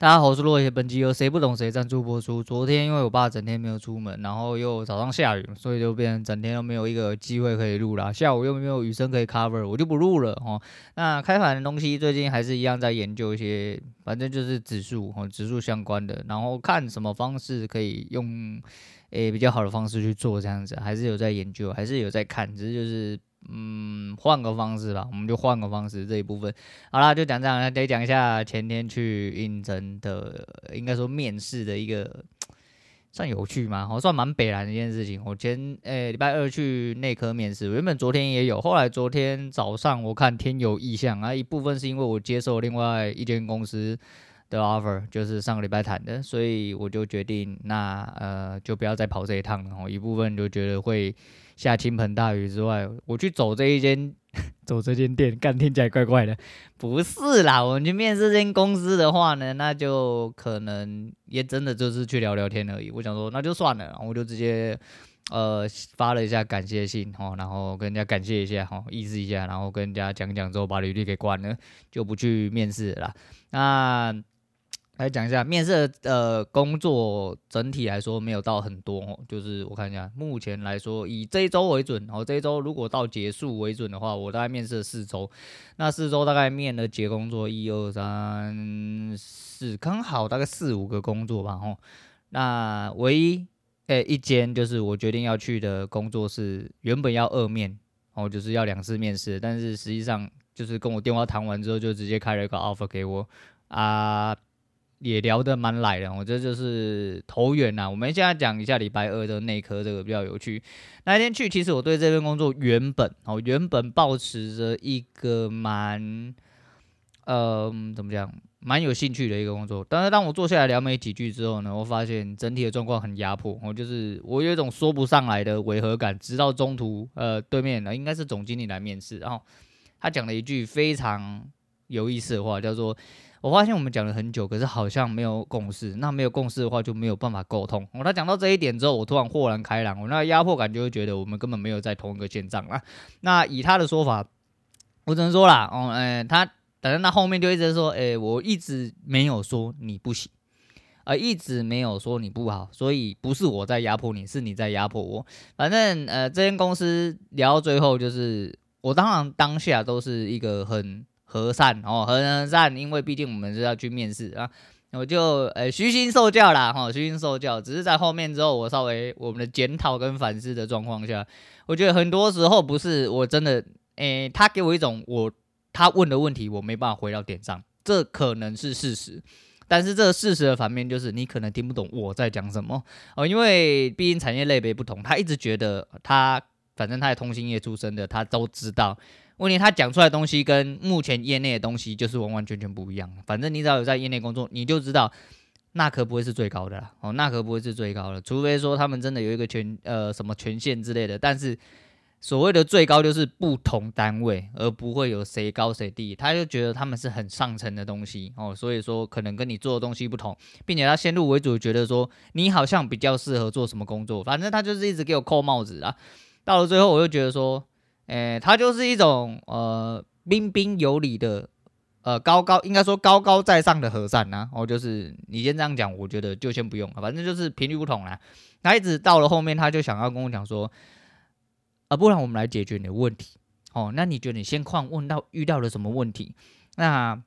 大家好，我是洛爷。本集由谁不懂谁赞助播出。昨天因为我爸整天没有出门，然后又早上下雨，所以就变成整天都没有一个机会可以录啦。下午又没有雨声可以 cover，我就不录了哦。那开盘的东西最近还是一样在研究一些，反正就是指数哦，指数相关的，然后看什么方式可以用诶、比较好的方式去做这样子，还是有在研究，还是有在看，只是就是。嗯，换个方式吧，我们就换个方式这一部分。好啦，就讲这样，得讲一下前天去应征的，应该说面试的一个算有趣吗？我算蛮北烂的一件事情。我前诶礼拜二去内科面试，原本昨天也有，后来昨天早上我看天有异象啊，一部分是因为我接受另外一间公司的 offer，就是上个礼拜谈的，所以我就决定那呃就不要再跑这一趟了。然后一部分就觉得会。下倾盆大雨之外，我去走这一间，走这间店，干听起来怪怪的。不是啦，我们去面试这间公司的话呢，那就可能也真的就是去聊聊天而已。我想说，那就算了，我就直接呃发了一下感谢信哦，然后跟人家感谢一下哈，意思一下，然后跟人家讲讲之后，把履历给关了，就不去面试了。那。来讲一下面试的呃工作，整体来说没有到很多哦，就是我看一下，目前来说以这一周为准哦，这一周如果到结束为准的话，我大概面试了四周，那四周大概面了几工作，一二三四，刚好大概四五个工作吧吼。那唯一诶、一间就是我决定要去的工作是原本要二面哦，就是要两次面试，但是实际上就是跟我电话谈完之后，就直接开了一个 offer 给我啊。也聊得蛮来的，我觉得就是投缘呐。我们现在讲一下礼拜二的内科这个比较有趣。那天去，其实我对这份工作原本哦，原本抱持着一个蛮，呃，怎么讲，蛮有兴趣的一个工作。但是当我坐下来聊没几句之后呢，我发现整体的状况很压迫，我就是我有一种说不上来的违和感。直到中途，呃，对面呢应该是总经理来面试，然后他讲了一句非常有意思的话，叫做。我发现我们讲了很久，可是好像没有共识。那没有共识的话，就没有办法沟通。哦，他讲到这一点之后，我突然豁然开朗。我那压迫感就会觉得我们根本没有在同一个线上啊。那以他的说法，我只能说啦，哦，哎，他等到那后面就一直说，哎，我一直没有说你不行，呃，一直没有说你不好，所以不是我在压迫你，是你在压迫我。反正呃，这间公司聊到最后，就是我当然当下都是一个很。和善哦，和善，因为毕竟我们是要去面试啊，我就呃虚心受教啦，哈，虚心受教。只是在后面之后，我稍微我们的检讨跟反思的状况下，我觉得很多时候不是我真的，诶、他给我一种我他问的问题我没办法回到点上，这可能是事实，但是这个事实的反面就是你可能听不懂我在讲什么哦，因为毕竟产业类别不同，他一直觉得他反正他也通信业出身的，他都知道。问题他讲出来的东西跟目前业内的东西就是完完全全不一样。反正你只要有在业内工作，你就知道那可不会是最高的啦。哦，那可不会是最高的，除非说他们真的有一个权呃什么权限之类的。但是所谓的最高就是不同单位，而不会有谁高谁低。他就觉得他们是很上层的东西哦，所以说可能跟你做的东西不同，并且他先入为主觉得说你好像比较适合做什么工作。反正他就是一直给我扣帽子啊。到了最后，我就觉得说。诶、他就是一种呃彬彬有礼的，呃高高应该说高高在上的和善呐、啊。哦，就是你先这样讲，我觉得就先不用了，反正就是频率不同啦。他一直到了后面，他就想要跟我讲说，啊，不然我们来解决你的问题。哦，那你觉得你先况问到遇到了什么问题？那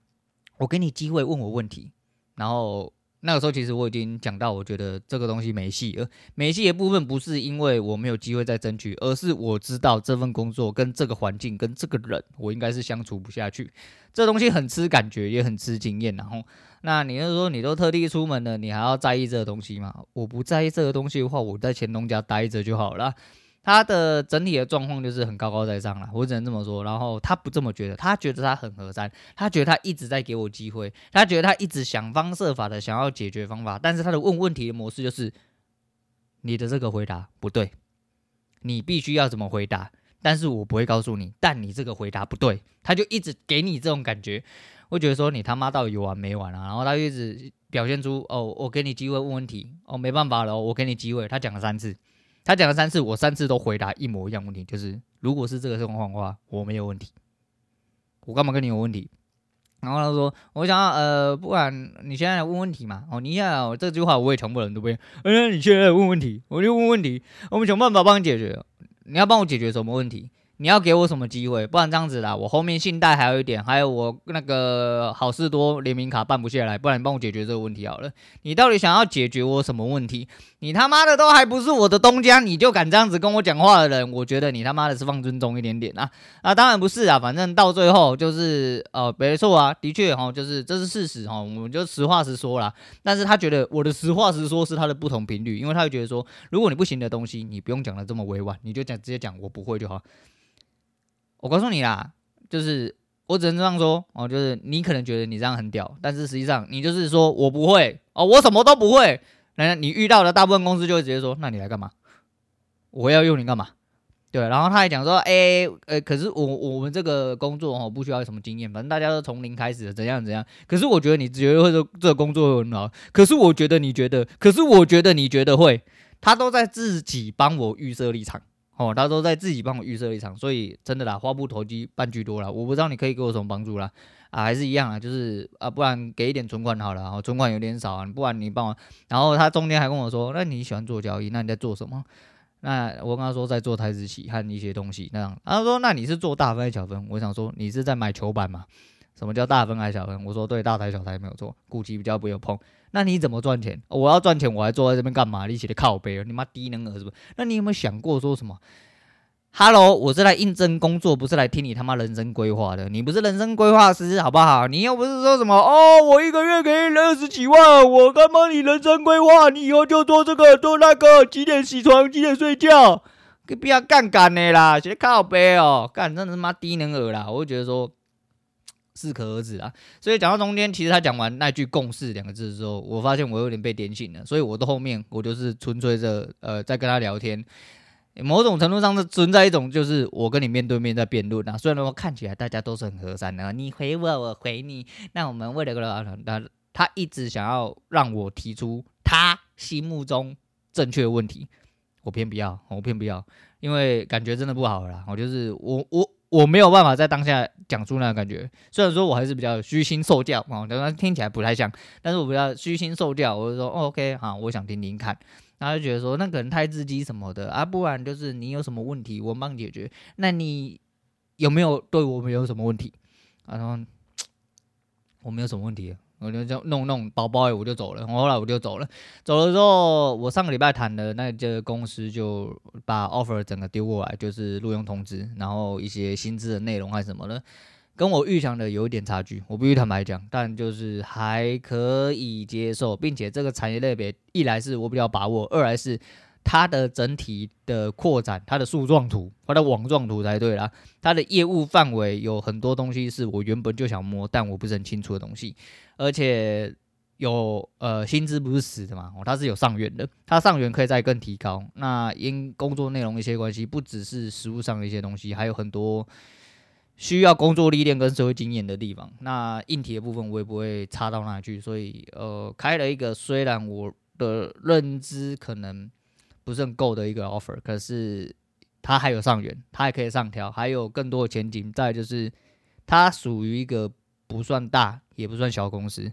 我给你机会问我问题，然后。那个时候其实我已经讲到，我觉得这个东西没戏了。没戏的部分不是因为我没有机会再争取，而是我知道这份工作跟这个环境跟这个人，我应该是相处不下去。这东西很吃感觉，也很吃经验。然后，那你是说你都特地出门了，你还要在意这个东西吗？我不在意这个东西的话，我在乾隆家待着就好了。他的整体的状况就是很高高在上了，我只能这么说。然后他不这么觉得，他觉得他很和善，他觉得他一直在给我机会，他觉得他一直想方设法的想要解决方法。但是他的问问题的模式就是，你的这个回答不对，你必须要怎么回答？但是我不会告诉你，但你这个回答不对，他就一直给你这种感觉。我觉得说你他妈到底有完没完啊？然后他就一直表现出哦，我给你机会问问题，哦，没办法了，我给你机会。他讲了三次。他讲了三次，我三次都回答一模一样问题，就是如果是这个状况的话，我没有问题，我干嘛跟你有问题？然后他说，我想要呃，不管你现在来问问题嘛。哦，你现在这句话我也全部人都不对嗯，你现在来问问题，我就问问题，我们想办法帮你解决。你要帮我解决什么问题？你要给我什么机会？不然这样子啦，我后面信贷还有一点，还有我那个好事多联名卡办不下来，不然你帮我解决这个问题好了。你到底想要解决我什么问题？你他妈的都还不是我的东家，你就敢这样子跟我讲话的人，我觉得你他妈的是放尊重一点点啊！啊，当然不是啊，反正到最后就是呃，没错啊，的确哈，就是这是事实哈，我们就实话实说啦。但是他觉得我的实话实说是他的不同频率，因为他会觉得说，如果你不行的东西，你不用讲的这么委婉，你就讲直接讲我不会就好。我告诉你啦，就是我只能这样说哦，就是你可能觉得你这样很屌，但是实际上你就是说我不会哦，我什么都不会。那你遇到的大部分公司就会直接说，那你来干嘛？我要用你干嘛？对，然后他还讲说，哎、呃、可是我我们这个工作哦，不需要什么经验，反正大家都从零开始，怎样怎样。可是我觉得你觉得会说这个工作很好，可是我觉得你觉得，可是我觉得你觉得会，他都在自己帮我预设立场。哦，他都在自己帮我预设立场，所以真的啦，话不投机半句多啦。我不知道你可以给我什么帮助啦，啊，还是一样啊，就是啊，不然给一点存款好了，哦，存款有点少啊，不然你帮我。然后他中间还跟我说，那你喜欢做交易，那你在做什么？那我跟他说在做台指期和一些东西那样。他说那你是做大分还是小分？我想说你是在买球板吗？什么叫大分还是小分？我说对，大台小台没有错，股期比较不用碰。那你怎么赚钱？我要赚钱，我还坐在这边干嘛？你写的靠背，你妈低能儿是不？那你有没有想过说什么？Hello，我是来应征工作，不是来听你他妈人生规划的。你不是人生规划师，好不好？你又不是说什么哦，我一个月给你二十几万，我干嘛？你人生规划，你以后就做这个做那个，几点起床，几点睡觉？不要干干的啦，写的靠背哦，干真的是妈低能儿啦！我就觉得说。适可而止啊，所以讲到中间，其实他讲完那句“共识”两个字的时候，我发现我有点被点醒了，所以我的后面我就是纯粹着呃在跟他聊天，某种程度上是存在一种就是我跟你面对面在辩论啊，虽然说看起来大家都是很和善的，你回我，我回你，那我们为了个他他一直想要让我提出他心目中正确的问题，我偏不要，我偏不要，因为感觉真的不好了，我就是我我。我没有办法在当下讲出那个感觉，虽然说我还是比较虚心受教啊，但是听起来不太像，但是我比较虚心受教，我就说、OK 好，我想听听看，然后就觉得说那可能太自激什么的啊，不然就是你有什么问题我帮你解决，那你有没有对我们有什么问题？然后我没有什么问题。我就就弄弄包包，我就走了。我后来我就走了，走了之后，我上个礼拜谈的那家公司就把 offer 整个丢过来，就是录用通知，然后一些薪资的内容还是什么的，跟我预想的有一点差距。我必须坦白讲，但就是还可以接受，并且这个产业类别，一来是我比较把握，二来是。它的整体的扩展，它的树状图，它的网状图才对啦。它的业务范围有很多东西是我原本就想摸，但我不是很清楚的东西。而且有呃薪资不是死的嘛，哦，它是有上缘的，它上缘可以再更提高。那因工作内容一些关系，不只是实物上的一些东西，还有很多需要工作历练跟社会经验的地方。那硬体的部分我也不会差到哪去，所以呃开了一个，虽然我的认知可能。不是很够的一个 offer，可是它还有上缘，它还可以上调，还有更多的前景。再就是它属于一个不算大也不算小公司，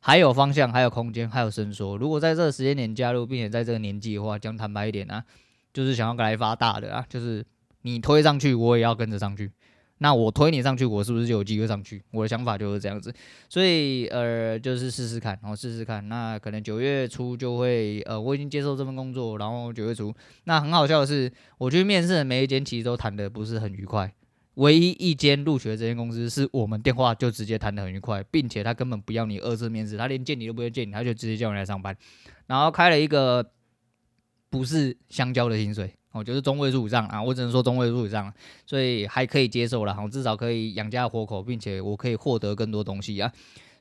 还有方向，还有空间，还有伸缩。如果在这个时间点加入，并且在这个年纪的话，讲坦白一点啊，就是想要来发大的啊，就是你推上去，我也要跟着上去。那我推你上去，我是不是就有机会上去？我的想法就是这样子，所以呃，就是试试看，然后试试看。那可能九月初就会，呃，我已经接受这份工作，然后九月初，那很好笑的是，我去面试的每一间其实都谈的不是很愉快。唯一一间录取的这间公司，是我们电话就直接谈的很愉快，并且他根本不要你二次面试，他连见你都不会见你，他就直接叫你来上班，然后开了一个不是香蕉的薪水。哦，就是中位数以上啊，我只能说中位数以上，所以还可以接受了，我至少可以养家活口，并且我可以获得更多东西啊。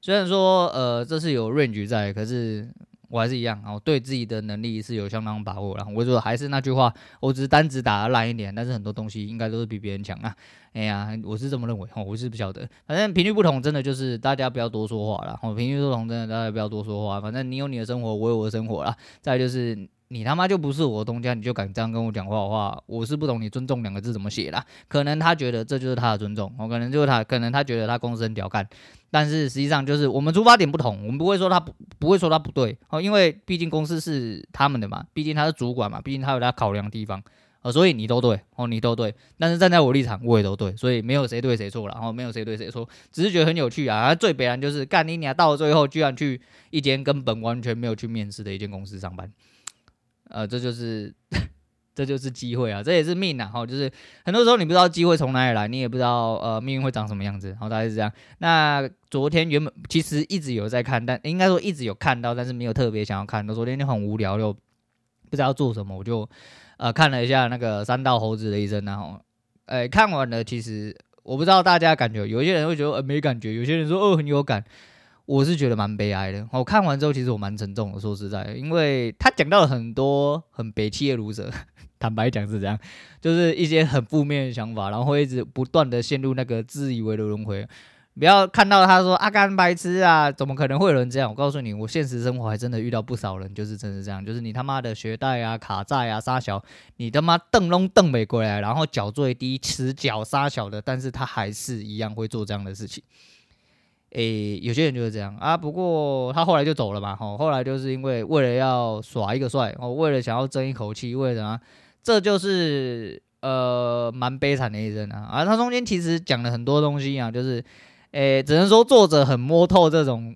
虽然说呃这是有 range 在，可是我还是一样啊，我对自己的能力是有相当把握了。我说还是那句话，我只是单子打得烂一点，但是很多东西应该都是比别人强啊。哎呀，我是这么认为，我是不晓得，反正频率不同，真的就是大家不要多说话了。哦，频率不同，真的大家不要多说话，反正你有你的生活，我有我的生活啦。再就是。你他妈就不是我东家，你就敢这样跟我讲话的话，我是不懂你尊重两个字怎么写啦。可能他觉得这就是他的尊重，我可能就是他，可能他觉得他公司很屌干，但是实际上就是我们出发点不同，我们不会说他不不会说他不对哦，因为毕竟公司是他们的嘛，毕竟他是主管嘛，毕竟他有他考量的地方。哦，所以你都对哦，你都对，但是站在我立场，我也都对，所以没有谁对谁错了，然后没有谁对谁错，只是觉得很有趣啊。最悲然就是干你俩到了最后，居然去一间根本完全没有去面试的一间公司上班，呃，这就是 这就是机会啊，这也是命啊。哈，就是很多时候你不知道机会从哪里来，你也不知道呃命运会长什么样子，然后，大概是这样。那昨天原本其实一直有在看，但应该说一直有看到，但是没有特别想要看。那昨天就很无聊，又不知道做什么，我就。呃，看了一下那个三道猴子的一生，然后，呃，看完了，其实我不知道大家感觉，有些人会觉得呃没感觉，有些人说哦很有感，我是觉得蛮悲哀的。我看完之后，其实我蛮沉重的，说实在，因为他讲到了很多很北七的读者，坦白讲是这样，就是一些很负面的想法，然后会一直不断的陷入那个自以为的轮回。不要看到他说阿甘白痴啊，怎么可能会有人这样？我告诉你，我现实生活还真的遇到不少人，就是真是这样，就是你他妈的学贷啊、卡债啊、杀小，你他妈瞪拢瞪没过来，然后脚最低、迟缴杀小的，但是他还是一样会做这样的事情。诶，有些人就是这样啊，不过他后来就走了嘛，吼，后来就是因为为了要耍一个帅，哦，为了想要争一口气，为了什么？这就是呃蛮悲惨的一生啊。而他中间其实讲了很多东西啊，就是。诶，只能说作者很摸透这种，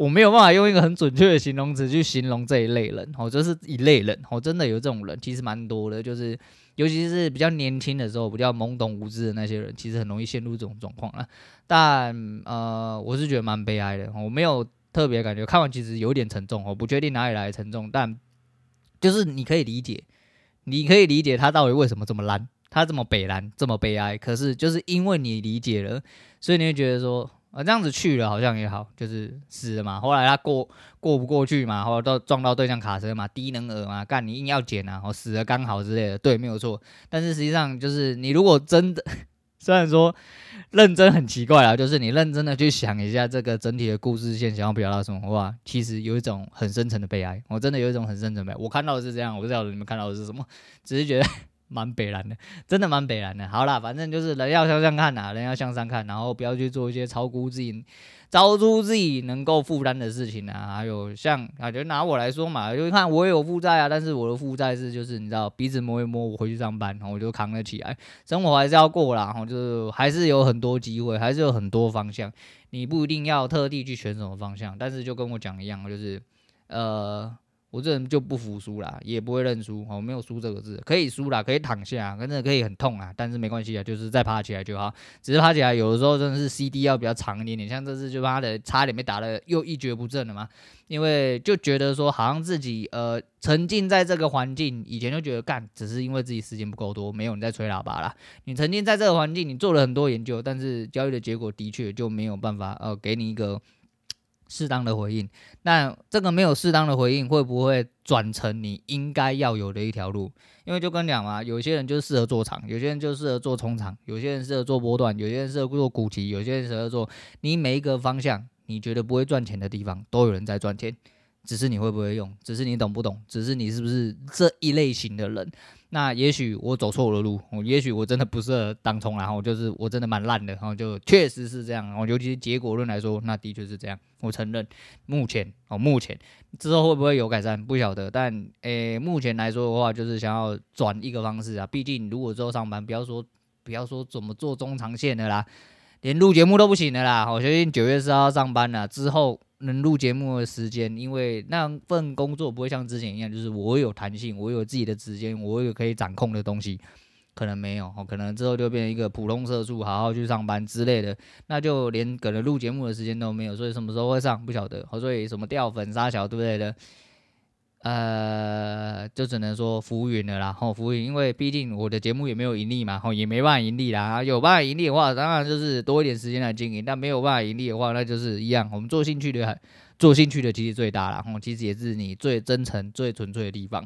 我没有办法用一个很准确的形容词去形容这一类人。哦，就是一类人，哦，真的有这种人，其实蛮多的。就是尤其是比较年轻的时候，比较懵懂无知的那些人，其实很容易陷入这种状况啊。但呃，我是觉得蛮悲哀的。我没有特别感觉，看完其实有点沉重。我不确定哪里来的沉重，但就是你可以理解，你可以理解他到底为什么这么烂。他这么北蓝，这么悲哀，可是就是因为你理解了，所以你会觉得说啊，这样子去了好像也好，就是死了嘛。后来他过过不过去嘛，后来都撞到对向卡车嘛，低能儿嘛，干你硬要捡啊，我死了刚好之类的，对，没有错。但是实际上就是你如果真的，虽然说认真很奇怪啊，就是你认真的去想一下这个整体的故事线想要表达什么话，其实有一种很深沉的悲哀。我真的有一种很深沉的悲哀。我看到的是这样，我不知道你们看到的是什么，只是觉得。蛮北蓝的，真的蛮北蓝的。好啦，反正就是人要向上看呐，人要向上看，然后不要去做一些超估自己、超出自己能够负担的事情啊。还有像啊，就拿我来说嘛，就看我有负债啊，但是我的负债是就是你知道，鼻子摸一摸，我回去上班，然后我就扛了起来。生活还是要过啦，然后就是还是有很多机会，还是有很多方向，你不一定要特地去选什么方向，但是就跟我讲一样，就是呃。我这人就不服输啦，也不会认输。我没有输这个字，可以输啦，可以躺下，真的可以很痛啊，但是没关系啊，就是再爬起来就好。只是爬起来有的时候真的是 CD 要比较长一点点，像这次就妈的差点被打得又一蹶不振了嘛。因为就觉得说好像自己呃沉浸在这个环境，以前就觉得干只是因为自己时间不够多，没有人在吹喇叭啦。你沉浸在这个环境，你做了很多研究，但是交易的结果的确就没有办法呃给你一个。适当的回应，那这个没有适当的回应，会不会转成你应该要有的一条路？因为就跟你讲嘛，有些人就适合做长，有些人就适合做冲长，有些人适合做波段，有些人适合做股期，有些人适合做你每一个方向，你觉得不会赚钱的地方，都有人在赚钱，只是你会不会用，只是你懂不懂，只是你是不是这一类型的人。那也许我走错了路，我也许我真的不适合当冲，然后就是我真的蛮烂的，然后就确实是这样，然后尤其是结果论来说，那的确是这样，我承认。目前哦，目前之后会不会有改善不晓得，但诶、目前来说的话，就是想要转一个方式啊。毕竟如果之后上班，不要说不要说怎么做中长线的啦，连录节目都不行的啦。我相信九月四号上班了之后。能录节目的时间，因为那份工作不会像之前一样，就是我有弹性，我有自己的时间，我有可以掌控的东西，可能没有，可能之后就变成一个普通社畜，好好去上班之类的，那就连可能录节目的时间都没有，所以什么时候会上不晓得，所以什么掉粉杀桥对不对的。呃，就只能说浮云了啦，吼浮云，因为毕竟我的节目也没有盈利嘛，吼也没办法盈利啦。有办法盈利的话，当然就是多一点时间来经营；但没有办法盈利的话，那就是一样。我们做兴趣的，做兴趣的其实最大了，吼其实也是你最真诚、最纯粹的地方，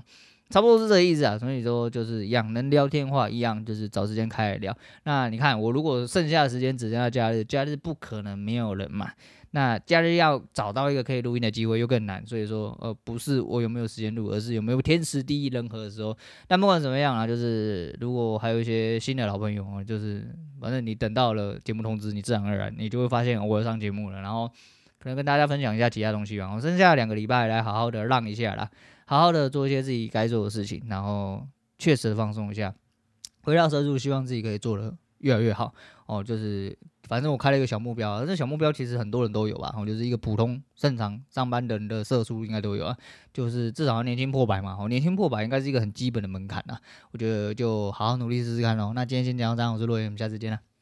差不多是这个意思啊。所以说就是一样，能聊天话一样，就是找时间开来聊。那你看，我如果剩下的时间只剩下假日，假日不可能没有人嘛。那假日要找到一个可以录音的机会又更难，所以说呃不是我有没有时间录，而是有没有天时地利人和的时候。但不管怎么样啊，就是如果还有一些新的老朋友啊，就是反正你等到了节目通知，你自然而然你就会发现我要上节目了，然后可能跟大家分享一下其他东西吧。我剩下两个礼拜来好好的浪一下啦，好好的做一些自己该做的事情，然后确实放松一下。回到社畜，希望自己可以做得越来越好哦。就是反正我开了一个小目标，这小目标其实很多人都有吧。哦，就是一个普通正常上班人的色素应该都有啊。就是至少要年轻破百嘛。哦，年轻破百应该是一个很基本的门槛啊。我觉得就好好努力试试看喽。那今天先讲到这样，我是洛言，我们下次见了。